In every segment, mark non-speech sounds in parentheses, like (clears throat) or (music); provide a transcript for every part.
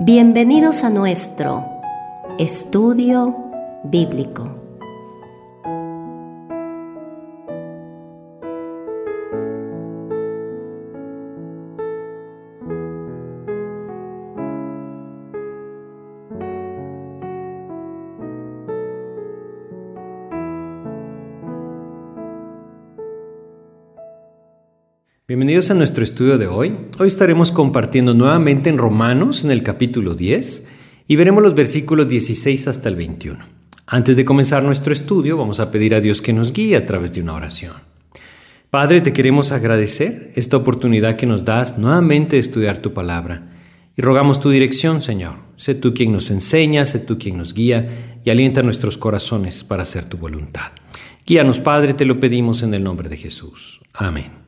Bienvenidos a nuestro estudio bíblico. Bienvenidos a nuestro estudio de hoy. Hoy estaremos compartiendo nuevamente en Romanos en el capítulo 10 y veremos los versículos 16 hasta el 21. Antes de comenzar nuestro estudio vamos a pedir a Dios que nos guíe a través de una oración. Padre, te queremos agradecer esta oportunidad que nos das nuevamente de estudiar tu palabra y rogamos tu dirección, Señor. Sé tú quien nos enseña, sé tú quien nos guía y alienta nuestros corazones para hacer tu voluntad. Guíanos, Padre, te lo pedimos en el nombre de Jesús. Amén.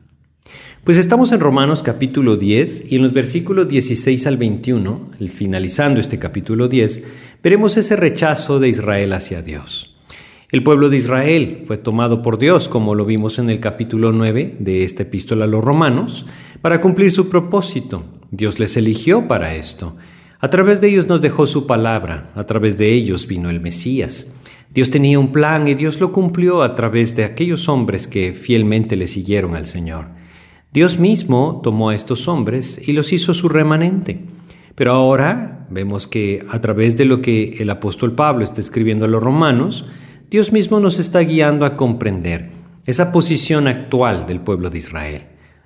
Pues estamos en Romanos capítulo 10 y en los versículos 16 al 21, finalizando este capítulo 10, veremos ese rechazo de Israel hacia Dios. El pueblo de Israel fue tomado por Dios, como lo vimos en el capítulo 9 de esta epístola a los romanos, para cumplir su propósito. Dios les eligió para esto. A través de ellos nos dejó su palabra, a través de ellos vino el Mesías. Dios tenía un plan y Dios lo cumplió a través de aquellos hombres que fielmente le siguieron al Señor. Dios mismo tomó a estos hombres y los hizo su remanente. Pero ahora vemos que a través de lo que el apóstol Pablo está escribiendo a los romanos, Dios mismo nos está guiando a comprender esa posición actual del pueblo de Israel.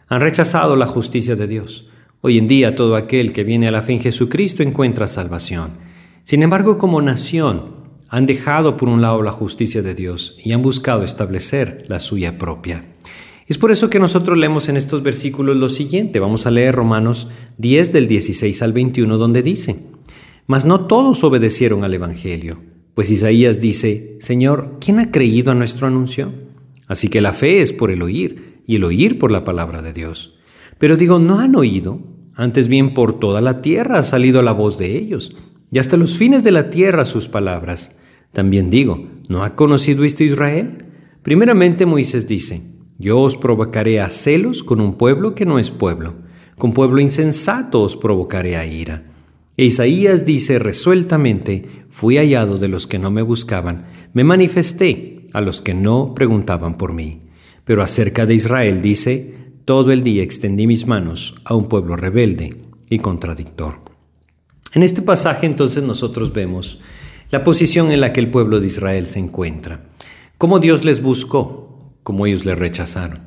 Han rechazado la justicia de Dios. Hoy en día todo aquel que viene a la fe en Jesucristo encuentra salvación. Sin embargo, como nación, han dejado por un lado la justicia de Dios y han buscado establecer la suya propia. Es por eso que nosotros leemos en estos versículos lo siguiente. Vamos a leer Romanos 10 del 16 al 21 donde dice, Mas no todos obedecieron al Evangelio, pues Isaías dice, Señor, ¿quién ha creído a nuestro anuncio? Así que la fe es por el oír, y el oír por la palabra de Dios. Pero digo, no han oído, antes bien por toda la tierra ha salido la voz de ellos, y hasta los fines de la tierra sus palabras. También digo, ¿no ha conocido esto Israel? Primeramente Moisés dice, yo os provocaré a celos con un pueblo que no es pueblo, con pueblo insensato os provocaré a ira. E Isaías dice resueltamente, fui hallado de los que no me buscaban, me manifesté a los que no preguntaban por mí. Pero acerca de Israel dice, todo el día extendí mis manos a un pueblo rebelde y contradictor. En este pasaje entonces nosotros vemos la posición en la que el pueblo de Israel se encuentra, cómo Dios les buscó, como ellos le rechazaron.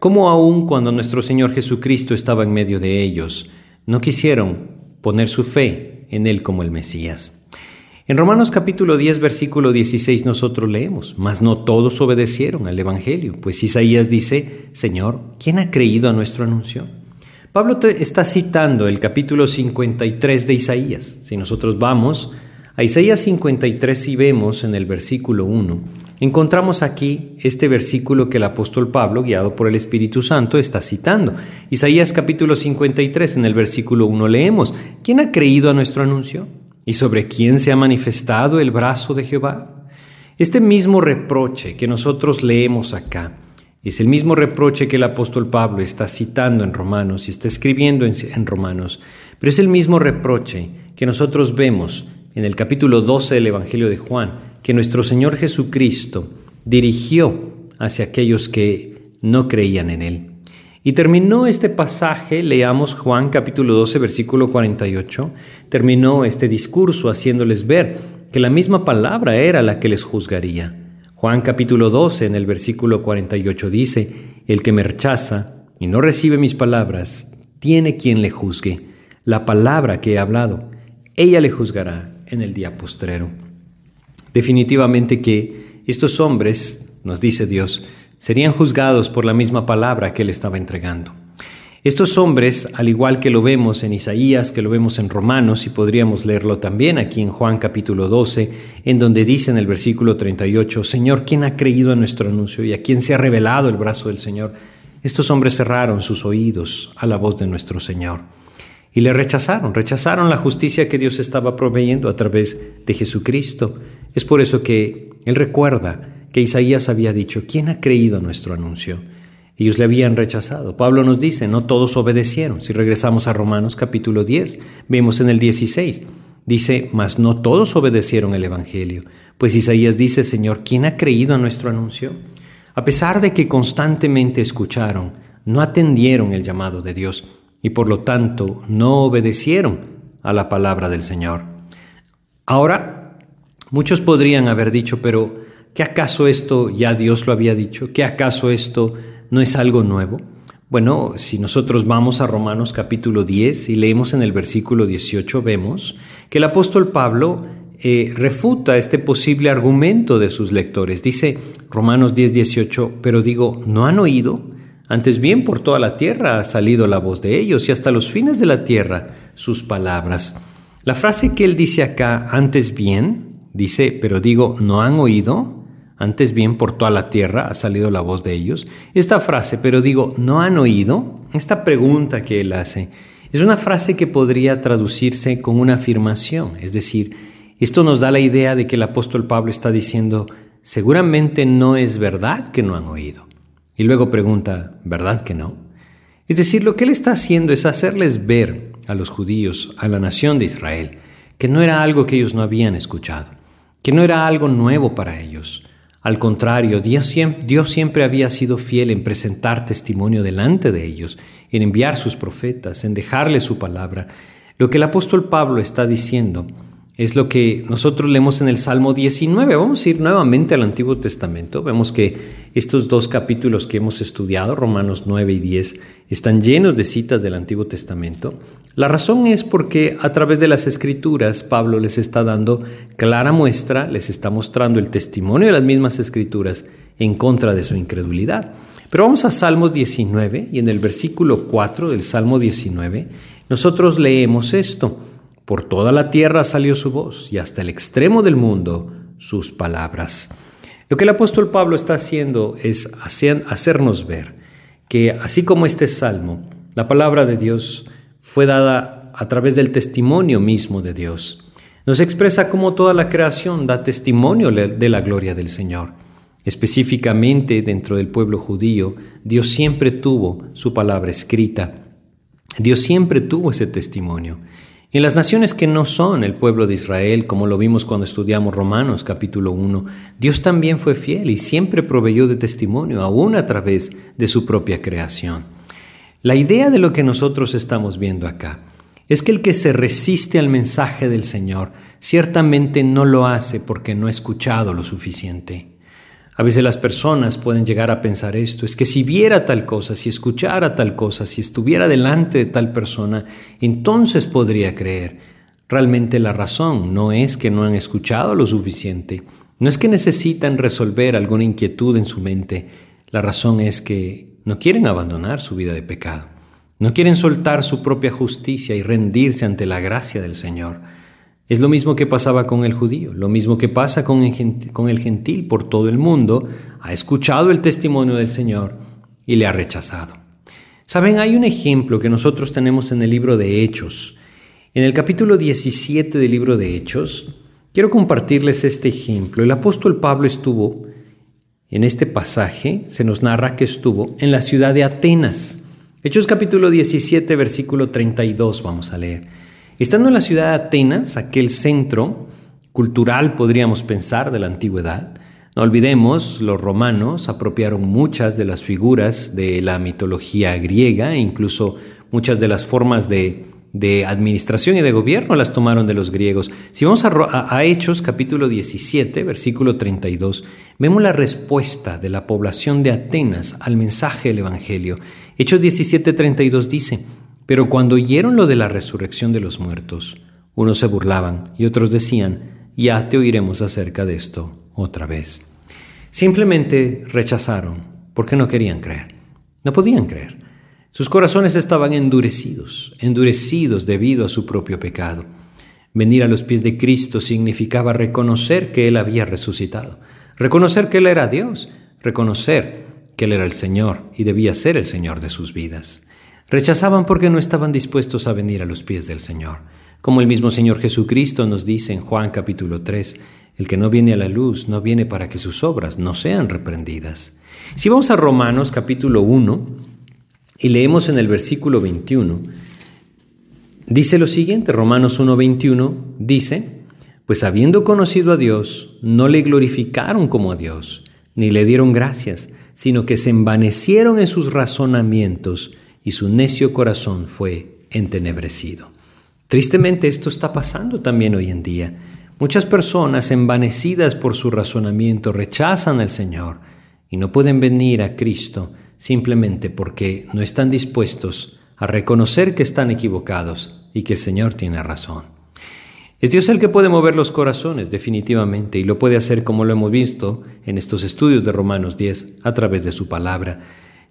Como aún cuando nuestro Señor Jesucristo estaba en medio de ellos, no quisieron poner su fe en Él como el Mesías. En Romanos capítulo 10, versículo 16 nosotros leemos, mas no todos obedecieron al Evangelio, pues Isaías dice, Señor, ¿quién ha creído a nuestro anuncio? Pablo está citando el capítulo 53 de Isaías. Si nosotros vamos a Isaías 53 y vemos en el versículo 1, encontramos aquí este versículo que el apóstol Pablo, guiado por el Espíritu Santo, está citando. Isaías capítulo 53, en el versículo 1 leemos, ¿quién ha creído a nuestro anuncio? ¿Y sobre quién se ha manifestado el brazo de Jehová? Este mismo reproche que nosotros leemos acá, es el mismo reproche que el apóstol Pablo está citando en Romanos y está escribiendo en, en Romanos, pero es el mismo reproche que nosotros vemos en el capítulo 12 del Evangelio de Juan, que nuestro Señor Jesucristo dirigió hacia aquellos que no creían en Él. Y terminó este pasaje, leamos Juan capítulo 12, versículo 48, terminó este discurso haciéndoles ver que la misma palabra era la que les juzgaría. Juan capítulo 12, en el versículo 48 dice, El que me rechaza y no recibe mis palabras, tiene quien le juzgue. La palabra que he hablado, ella le juzgará en el día postrero. Definitivamente que estos hombres, nos dice Dios, serían juzgados por la misma palabra que Él estaba entregando. Estos hombres, al igual que lo vemos en Isaías, que lo vemos en Romanos, y podríamos leerlo también aquí en Juan capítulo 12, en donde dice en el versículo 38, Señor, ¿quién ha creído a nuestro anuncio y a quién se ha revelado el brazo del Señor? Estos hombres cerraron sus oídos a la voz de nuestro Señor y le rechazaron, rechazaron la justicia que Dios estaba proveyendo a través de Jesucristo. Es por eso que Él recuerda que Isaías había dicho, ¿quién ha creído a nuestro anuncio? Ellos le habían rechazado. Pablo nos dice, no todos obedecieron. Si regresamos a Romanos capítulo 10, vemos en el 16, dice, mas no todos obedecieron el Evangelio. Pues Isaías dice, Señor, ¿quién ha creído a nuestro anuncio? A pesar de que constantemente escucharon, no atendieron el llamado de Dios y por lo tanto no obedecieron a la palabra del Señor. Ahora, muchos podrían haber dicho, pero ¿qué acaso esto ya Dios lo había dicho? ¿Qué acaso esto no es algo nuevo? Bueno, si nosotros vamos a Romanos capítulo 10 y leemos en el versículo 18, vemos que el apóstol Pablo eh, refuta este posible argumento de sus lectores. Dice Romanos 10, 18, pero digo, ¿no han oído? Antes bien por toda la tierra ha salido la voz de ellos y hasta los fines de la tierra sus palabras. La frase que él dice acá, antes bien, dice, pero digo, ¿no han oído? Antes bien por toda la tierra ha salido la voz de ellos. Esta frase, pero digo, ¿no han oído? Esta pregunta que él hace es una frase que podría traducirse con una afirmación, es decir, esto nos da la idea de que el apóstol Pablo está diciendo, seguramente no es verdad que no han oído. Y luego pregunta, ¿verdad que no? Es decir, lo que él está haciendo es hacerles ver a los judíos, a la nación de Israel, que no era algo que ellos no habían escuchado, que no era algo nuevo para ellos, al contrario, Dios siempre, había sido fiel en presentar testimonio delante de ellos, en enviar sus profetas, en dejarle su palabra. Lo que el apóstol Pablo está diciendo es lo que nosotros leemos en el Salmo 19. Vamos a ir nuevamente al Antiguo Testamento. Vemos que estos dos capítulos que hemos estudiado, Romanos 9 y 10, están llenos de citas del Antiguo Testamento. La razón es porque a través de las escrituras Pablo les está dando clara muestra, les está mostrando el testimonio de las mismas escrituras en contra de su incredulidad. Pero vamos a Salmos 19 y en el versículo 4 del Salmo 19 nosotros leemos esto. Por toda la tierra salió su voz y hasta el extremo del mundo sus palabras. Lo que el apóstol Pablo está haciendo es hacernos ver que así como este salmo, la palabra de Dios fue dada a través del testimonio mismo de Dios. Nos expresa cómo toda la creación da testimonio de la gloria del Señor. Específicamente dentro del pueblo judío, Dios siempre tuvo su palabra escrita. Dios siempre tuvo ese testimonio. En las naciones que no son el pueblo de Israel, como lo vimos cuando estudiamos Romanos capítulo 1, Dios también fue fiel y siempre proveyó de testimonio, aún a través de su propia creación. La idea de lo que nosotros estamos viendo acá es que el que se resiste al mensaje del Señor ciertamente no lo hace porque no ha escuchado lo suficiente. A veces las personas pueden llegar a pensar esto, es que si viera tal cosa, si escuchara tal cosa, si estuviera delante de tal persona, entonces podría creer. Realmente la razón no es que no han escuchado lo suficiente, no es que necesitan resolver alguna inquietud en su mente, la razón es que no quieren abandonar su vida de pecado, no quieren soltar su propia justicia y rendirse ante la gracia del Señor. Es lo mismo que pasaba con el judío, lo mismo que pasa con el gentil por todo el mundo, ha escuchado el testimonio del Señor y le ha rechazado. Saben, hay un ejemplo que nosotros tenemos en el libro de Hechos. En el capítulo 17 del libro de Hechos, quiero compartirles este ejemplo. El apóstol Pablo estuvo, en este pasaje, se nos narra que estuvo en la ciudad de Atenas. Hechos capítulo 17, versículo 32, vamos a leer. Estando en la ciudad de Atenas, aquel centro cultural, podríamos pensar, de la antigüedad, no olvidemos, los romanos apropiaron muchas de las figuras de la mitología griega e incluso muchas de las formas de, administración y de gobierno las tomaron de los griegos. Si vamos a, a, Hechos capítulo 17, versículo 32, vemos la respuesta de la población de Atenas al mensaje del Evangelio. Hechos 17, 32 dice, pero cuando oyeron lo de la resurrección de los muertos, unos se burlaban y otros decían, ya te oiremos acerca de esto otra vez. Simplemente rechazaron porque no querían creer. No podían creer. Sus corazones estaban endurecidos, endurecidos debido a su propio pecado. Venir a los pies de Cristo significaba reconocer que Él había resucitado, reconocer que Él era Dios, reconocer que Él era el Señor y debía ser el Señor de sus vidas. Rechazaban porque no estaban dispuestos a venir a los pies del Señor. Como el mismo Señor Jesucristo nos dice en Juan capítulo 3, el que no viene a la luz no viene para que sus obras no sean reprendidas. Si vamos a Romanos capítulo 1, y leemos en el versículo 21, dice lo siguiente, Romanos 1:21 dice, pues habiendo conocido a Dios, no le glorificaron como a Dios, ni le dieron gracias, sino que se envanecieron en sus razonamientos y su necio corazón fue entenebrecido. Tristemente esto está pasando también hoy en día. Muchas personas envanecidas por su razonamiento rechazan al Señor y no pueden venir a Cristo simplemente porque no están dispuestos a reconocer que están equivocados y que el Señor tiene razón. Es Dios el que puede mover los corazones definitivamente y lo puede hacer como lo hemos visto en estos estudios de Romanos 10 a través de su palabra.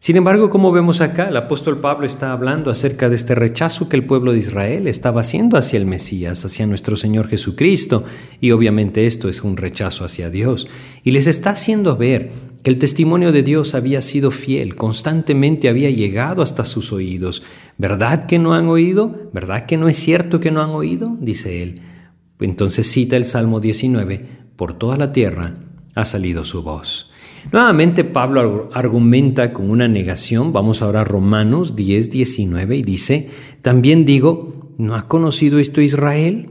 Sin embargo, como vemos acá, el apóstol Pablo está hablando acerca de este rechazo que el pueblo de Israel estaba haciendo hacia el Mesías, hacia nuestro Señor Jesucristo, y obviamente esto es un rechazo hacia Dios, y les está haciendo ver que el testimonio de Dios había sido fiel, constantemente había llegado hasta sus oídos. ¿Verdad que no han oído? ¿Verdad que no es cierto que no han oído? dice él. Entonces cita el Salmo 19, por toda la tierra ha salido su voz. Nuevamente Pablo argumenta con una negación, vamos ahora a Romanos 10, 19 y dice, también digo, ¿no ha conocido esto Israel?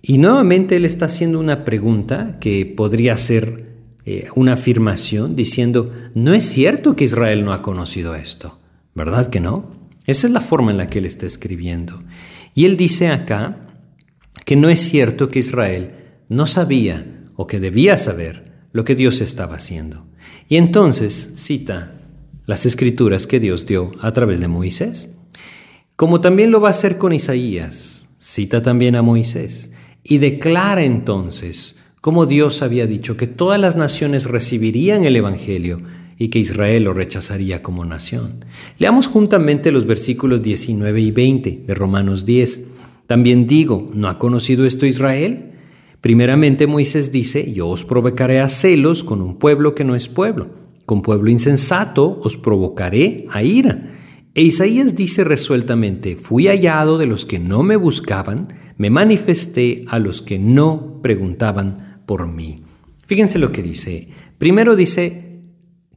Y nuevamente él está haciendo una pregunta que podría ser eh, una afirmación diciendo, no es cierto que Israel no ha conocido esto, ¿verdad que no? Esa es la forma en la que él está escribiendo. Y él dice acá que no es cierto que Israel no sabía o que debía saber lo que Dios estaba haciendo. Y entonces cita las escrituras que Dios dio a través de Moisés. Como también lo va a hacer con Isaías, cita también a Moisés y declara entonces cómo Dios había dicho que todas las naciones recibirían el Evangelio y que Israel lo rechazaría como nación. Leamos juntamente los versículos 19 y 20 de Romanos 10. También digo, ¿no ha conocido esto Israel? Primeramente Moisés dice, yo os provocaré a celos con un pueblo que no es pueblo, con pueblo insensato os provocaré a ira. E Isaías dice resueltamente, fui hallado de los que no me buscaban, me manifesté a los que no preguntaban por mí. Fíjense lo que dice. Primero dice,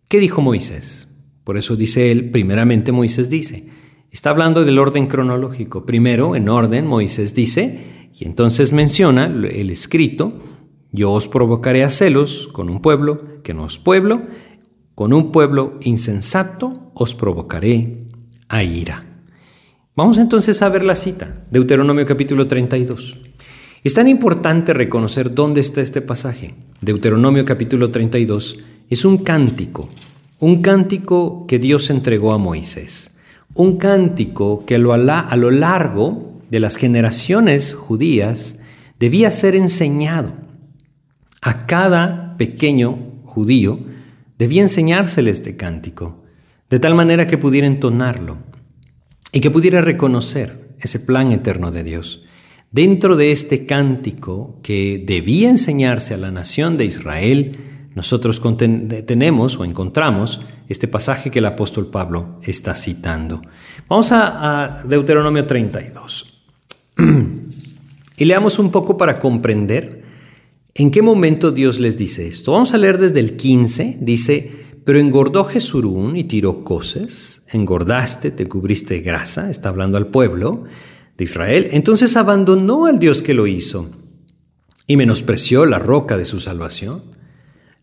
¿qué dijo Moisés? Por eso dice él, primeramente Moisés dice. Está hablando del orden cronológico. Primero, en orden, Moisés dice, y entonces menciona el escrito, yo os provocaré a celos con un pueblo que no es pueblo, con un pueblo insensato os provocaré a ira. Vamos entonces a ver la cita, Deuteronomio capítulo 32. Es tan importante reconocer dónde está este pasaje. Deuteronomio capítulo 32 es un cántico, un cántico que Dios entregó a Moisés, un cántico que a lo, largo de las generaciones judías debía ser enseñado. A cada pequeño judío debía enseñársele este cántico, de tal manera que pudiera entonarlo y que pudiera reconocer ese plan eterno de Dios. Dentro de este cántico que debía enseñarse a la nación de Israel, nosotros tenemos o encontramos este pasaje que el apóstol Pablo está citando. Vamos a, a Deuteronomio 32. (clears throat) y leamos un poco para comprender en qué momento Dios les dice esto. Vamos a leer desde el 15, dice, pero engordó Jesurún y tiró cosas, engordaste, te cubriste grasa, está hablando al pueblo de Israel, entonces abandonó al Dios que lo hizo y menospreció la roca de su salvación.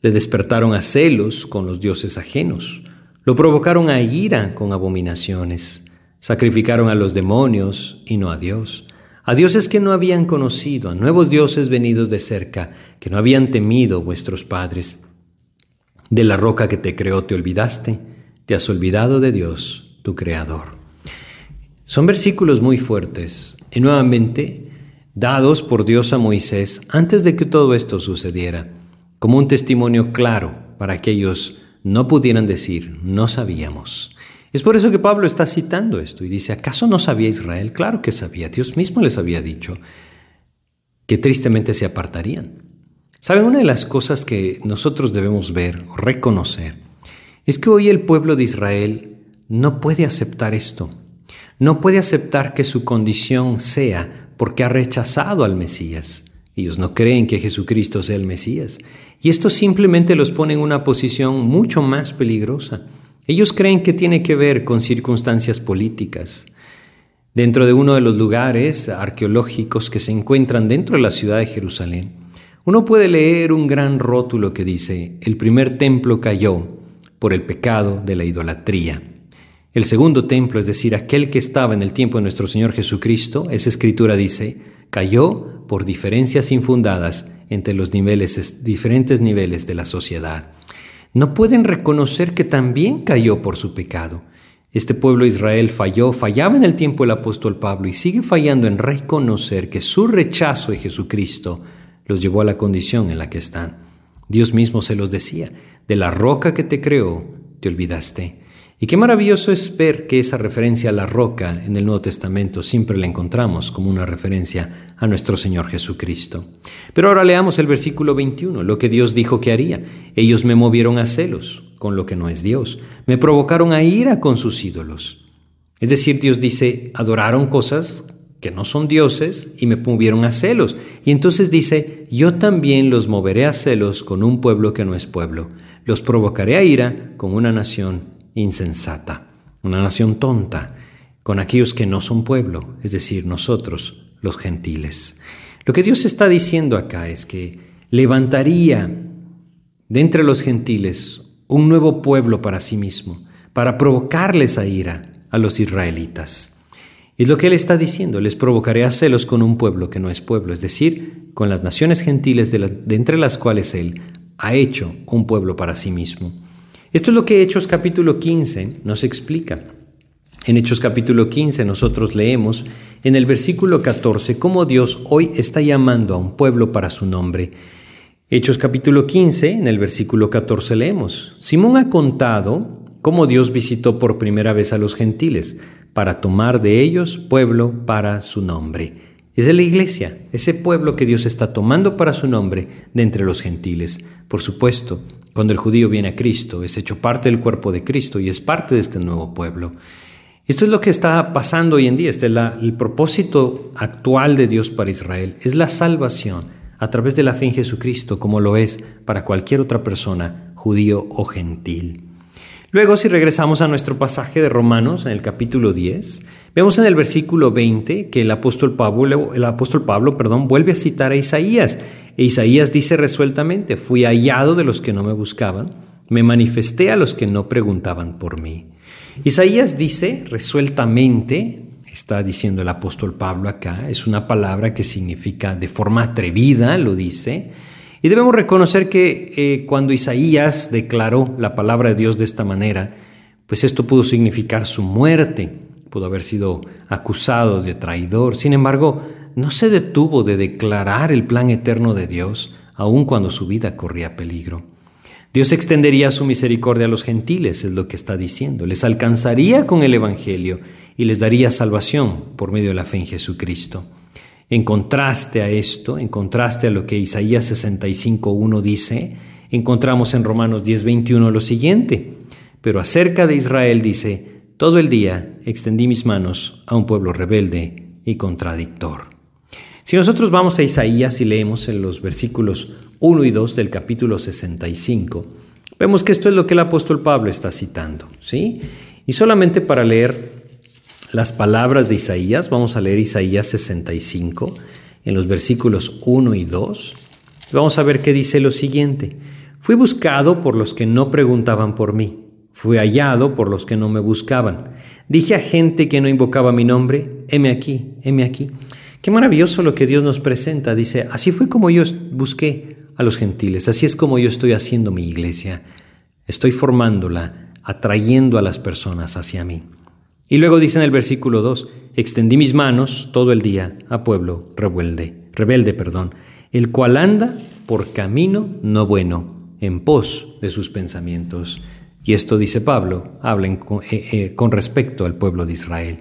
Le despertaron a celos con los dioses ajenos, lo provocaron a ira con abominaciones, sacrificaron a los demonios y no a Dios a dioses que no habían conocido, a nuevos dioses venidos de cerca, que no habían temido vuestros padres. De la roca que te creó te olvidaste, te has olvidado de Dios, tu Creador. Son versículos muy fuertes y nuevamente dados por Dios a Moisés antes de que todo esto sucediera, como un testimonio claro para que ellos no pudieran decir, no sabíamos. Es por eso que Pablo está citando esto y dice, ¿acaso no sabía Israel? Claro que sabía, Dios mismo les había dicho que tristemente se apartarían. ¿Saben? Una de las cosas que nosotros debemos ver reconocer es que hoy el pueblo de Israel no puede aceptar esto. No puede aceptar que su condición sea porque ha rechazado al Mesías. Ellos no creen que Jesucristo sea el Mesías. Y esto simplemente los pone en una posición mucho más peligrosa. Ellos creen que tiene que ver con circunstancias políticas. Dentro de uno de los lugares arqueológicos que se encuentran dentro de la ciudad de Jerusalén, uno puede leer un gran rótulo que dice, el primer templo cayó por el pecado de la idolatría. El segundo templo, es decir, aquel que estaba en el tiempo de nuestro Señor Jesucristo, esa escritura dice, cayó por diferencias infundadas entre los diferentes niveles de la sociedad. No pueden reconocer que también cayó por su pecado. Este pueblo de Israel falló, fallaba en el tiempo del apóstol Pablo y sigue fallando en reconocer que su rechazo de Jesucristo los llevó a la condición en la que están. Dios mismo se los decía, de la roca que te creó, te olvidaste. Y qué maravilloso es ver que esa referencia a la roca en el Nuevo Testamento siempre la encontramos como una referencia a nuestro Señor Jesucristo. Pero ahora leamos el versículo 21, lo que Dios dijo que haría. Ellos me movieron a celos con lo que no es Dios, me provocaron a ira con sus ídolos. Es decir, Dios dice, adoraron cosas que no son dioses y me movieron a celos. Y entonces dice, yo también los moveré a celos con un pueblo que no es pueblo. Los provocaré a ira con una nación insensata, una nación tonta, con aquellos que no son pueblo, es decir, nosotros, los gentiles. Lo que Dios está diciendo acá es que levantaría de entre los gentiles un nuevo pueblo para sí mismo, para provocarles a ira a los israelitas. Es lo que Él está diciendo, les provocaré a celos con un pueblo que no es pueblo, es decir, con las naciones gentiles de, de entre las cuales Él ha hecho un pueblo para sí mismo. Esto es lo que Hechos capítulo 15 nos explica. En Hechos capítulo 15 nosotros leemos en el versículo 14 cómo Dios hoy está llamando a un pueblo para su nombre. Hechos capítulo 15, en el versículo 14 leemos, Simón ha contado cómo Dios visitó por primera vez a los gentiles para tomar de ellos pueblo para su nombre. Es de la iglesia, ese pueblo que Dios está tomando para su nombre de entre los gentiles. Por supuesto, cuando el judío viene a Cristo, es hecho parte del cuerpo de Cristo y es parte de este nuevo pueblo. Esto es lo que está pasando hoy en día. Este es el propósito actual de Dios para Israel. Es la salvación a través de la fe en Jesucristo, como lo es para cualquier otra persona, judío o gentil. Luego, si regresamos a nuestro pasaje de Romanos, en el capítulo 10, vemos en el versículo 20 que el apóstol Pablo, el apóstol Pablo perdón, vuelve a citar a Isaías e Isaías dice resueltamente, fui hallado de los que no me buscaban, me manifesté a los que no preguntaban por mí. Isaías dice resueltamente, está diciendo el apóstol Pablo acá, es una palabra que significa de forma atrevida, lo dice, y debemos reconocer que eh, cuando Isaías declaró la palabra de Dios de esta manera, pues esto pudo significar su muerte, pudo haber sido acusado de traidor. Sin embargo, no se detuvo de declarar el plan eterno de Dios, aun cuando su vida corría peligro. Dios extendería su misericordia a los gentiles, es lo que está diciendo. Les alcanzaría con el Evangelio y les daría salvación por medio de la fe en Jesucristo. En contraste a esto, en contraste a lo que Isaías 65.1 dice, encontramos en Romanos 10.21 lo siguiente. Pero acerca de Israel dice, todo el día extendí mis manos a un pueblo rebelde y contradictor. Si nosotros vamos a Isaías y leemos en los versículos 1 y 2 del capítulo 65, vemos que esto es lo que el apóstol Pablo está citando, ¿sí? Y solamente para leer las palabras de Isaías, vamos a leer Isaías 65 en los versículos 1 y 2. Vamos a ver qué dice lo siguiente. Fui buscado por los que no preguntaban por mí. Fui hallado por los que no me buscaban. Dije a gente que no invocaba mi nombre, heme aquí, heme aquí. Qué maravilloso lo que Dios nos presenta. Dice, así fue como yo busqué a los gentiles, así es como yo estoy haciendo mi iglesia. Estoy formándola, atrayendo a las personas hacia mí. Y luego dice en el versículo 2, extendí mis manos todo el día a pueblo rebelde, rebelde, perdón, el cual anda por camino no bueno, en pos de sus pensamientos. Y esto, dice Pablo, hablen eh, eh, con, respecto al pueblo de Israel.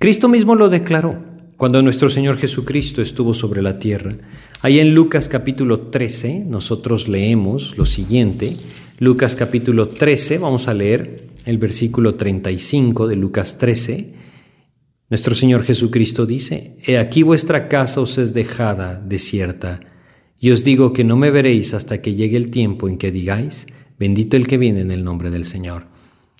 Cristo mismo lo declaró cuando nuestro Señor Jesucristo estuvo sobre la tierra. Ahí en Lucas capítulo 13 nosotros leemos lo siguiente. Lucas capítulo 13, vamos a leer el versículo 35 de Lucas 13. Nuestro Señor Jesucristo dice, He aquí vuestra casa os es dejada desierta, y os digo que no me veréis hasta que llegue el tiempo en que digáis, Bendito el que viene en el nombre del Señor.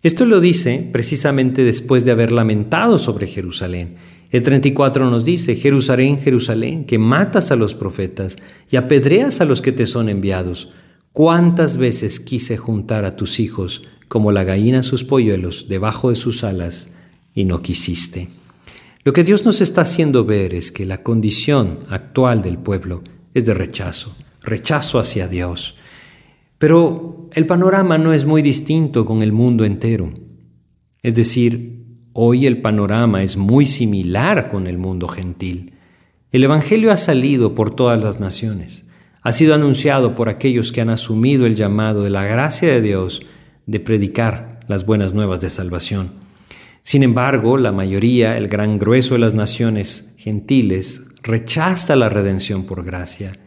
Esto lo dice precisamente después de haber lamentado sobre Jerusalén. El 34 nos dice, Jerusalén, Jerusalén, que matas a los profetas y apedreas a los que te son enviados. ¿Cuántas veces quise juntar a tus hijos como la gallina sus polluelos debajo de sus alas y no quisiste? Lo que Dios nos está haciendo ver es que la condición actual del pueblo es de rechazo, rechazo hacia Dios. Pero el panorama no es muy distinto con el mundo entero. Es decir, hoy el panorama es muy similar con el mundo gentil. El Evangelio ha salido por todas las naciones. Ha sido anunciado por aquellos que han asumido el llamado de la gracia de Dios de predicar las buenas nuevas de salvación. Sin embargo, la mayoría, el gran grueso de las naciones gentiles, rechaza la redención por gracia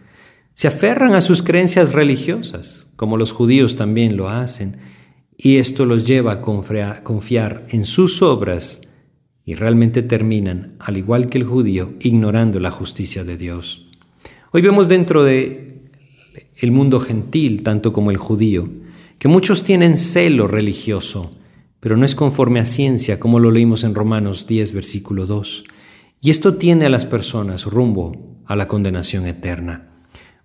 se aferran a sus creencias religiosas, como los judíos también lo hacen, y esto los lleva a confiar en sus obras y realmente terminan, al igual que el judío, ignorando la justicia de Dios. Hoy vemos dentro de el mundo gentil, tanto como el judío, que muchos tienen celo religioso, pero no es conforme a ciencia, como lo leímos en Romanos 10, versículo 2. Y esto tiene a las personas rumbo a la condenación eterna.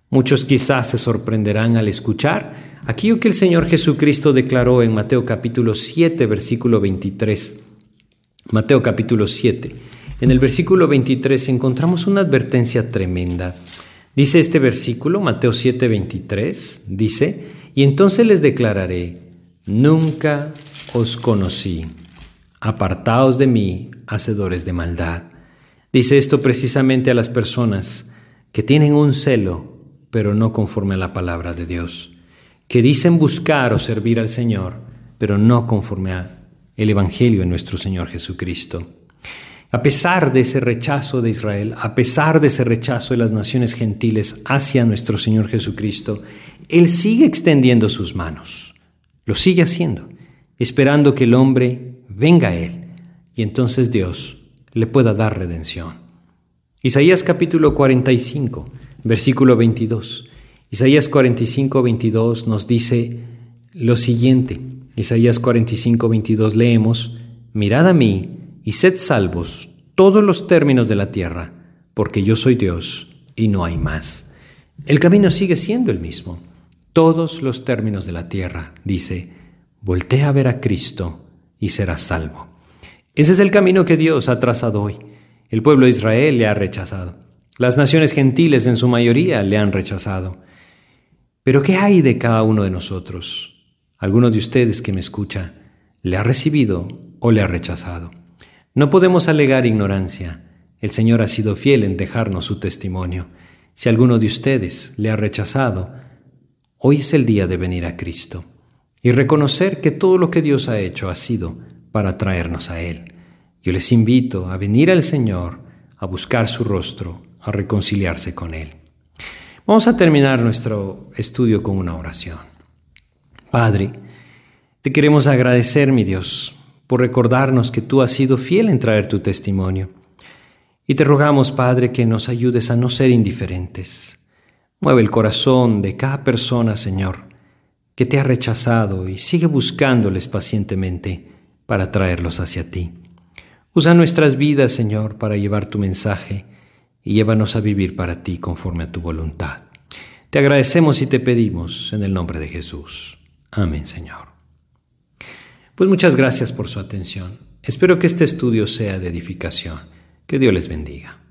Muchos quizás se sorprenderán al escuchar aquello que el Señor Jesucristo declaró en Mateo capítulo 7, versículo 23. Mateo capítulo 7. En el versículo 23 encontramos una advertencia tremenda. Dice este versículo, Mateo 7, 23, dice, y entonces les declararé, nunca os conocí, apartaos de mí, hacedores de maldad. Dice esto precisamente a las personas que tienen un celo pero no conforme a la palabra de Dios, que dicen buscar o servir al Señor, pero no conforme a el Evangelio de nuestro Señor Jesucristo. A pesar de ese rechazo de Israel, a pesar de ese rechazo de las naciones gentiles hacia nuestro Señor Jesucristo, Él sigue extendiendo sus manos, lo sigue haciendo, esperando que el hombre venga a Él y entonces Dios le pueda dar redención. Isaías capítulo 45 versículo 22. Isaías 45, 22 nos dice lo siguiente. Isaías 45, 22 leemos, Mirad a mí y sed salvos todos los términos de la tierra, porque yo soy Dios y no hay más. El camino sigue siendo el mismo. Todos los términos de la tierra, dice, voltea a ver a Cristo y serás salvo. Ese es el camino que Dios ha trazado hoy. El pueblo de Israel le ha rechazado. Las naciones gentiles en su mayoría le han rechazado. Pero ¿qué hay de cada uno de nosotros? ¿Alguno de ustedes que me escucha le ha recibido o le ha rechazado? No podemos alegar ignorancia. El Señor ha sido fiel en dejarnos su testimonio. Si alguno de ustedes le ha rechazado, hoy es el día de venir a Cristo y reconocer que todo lo que Dios ha hecho ha sido para traernos a Él. Yo les invito a venir al Señor, a buscar su rostro, a reconciliarse con Él. Vamos a terminar nuestro estudio con una oración. Padre, te queremos agradecer, mi Dios, por recordarnos que tú has sido fiel en traer tu testimonio. Y te rogamos, Padre, que nos ayudes a no ser indiferentes. Mueve el corazón de cada persona, Señor, que te ha rechazado y sigue buscándoles pacientemente para traerlos hacia ti. Usa nuestras vidas, Señor, para llevar tu mensaje y llévanos a vivir para ti conforme a tu voluntad. Te agradecemos y te pedimos en el nombre de Jesús. Amén, Señor. Pues muchas gracias por su atención. Espero que este estudio sea de edificación. Que Dios les bendiga.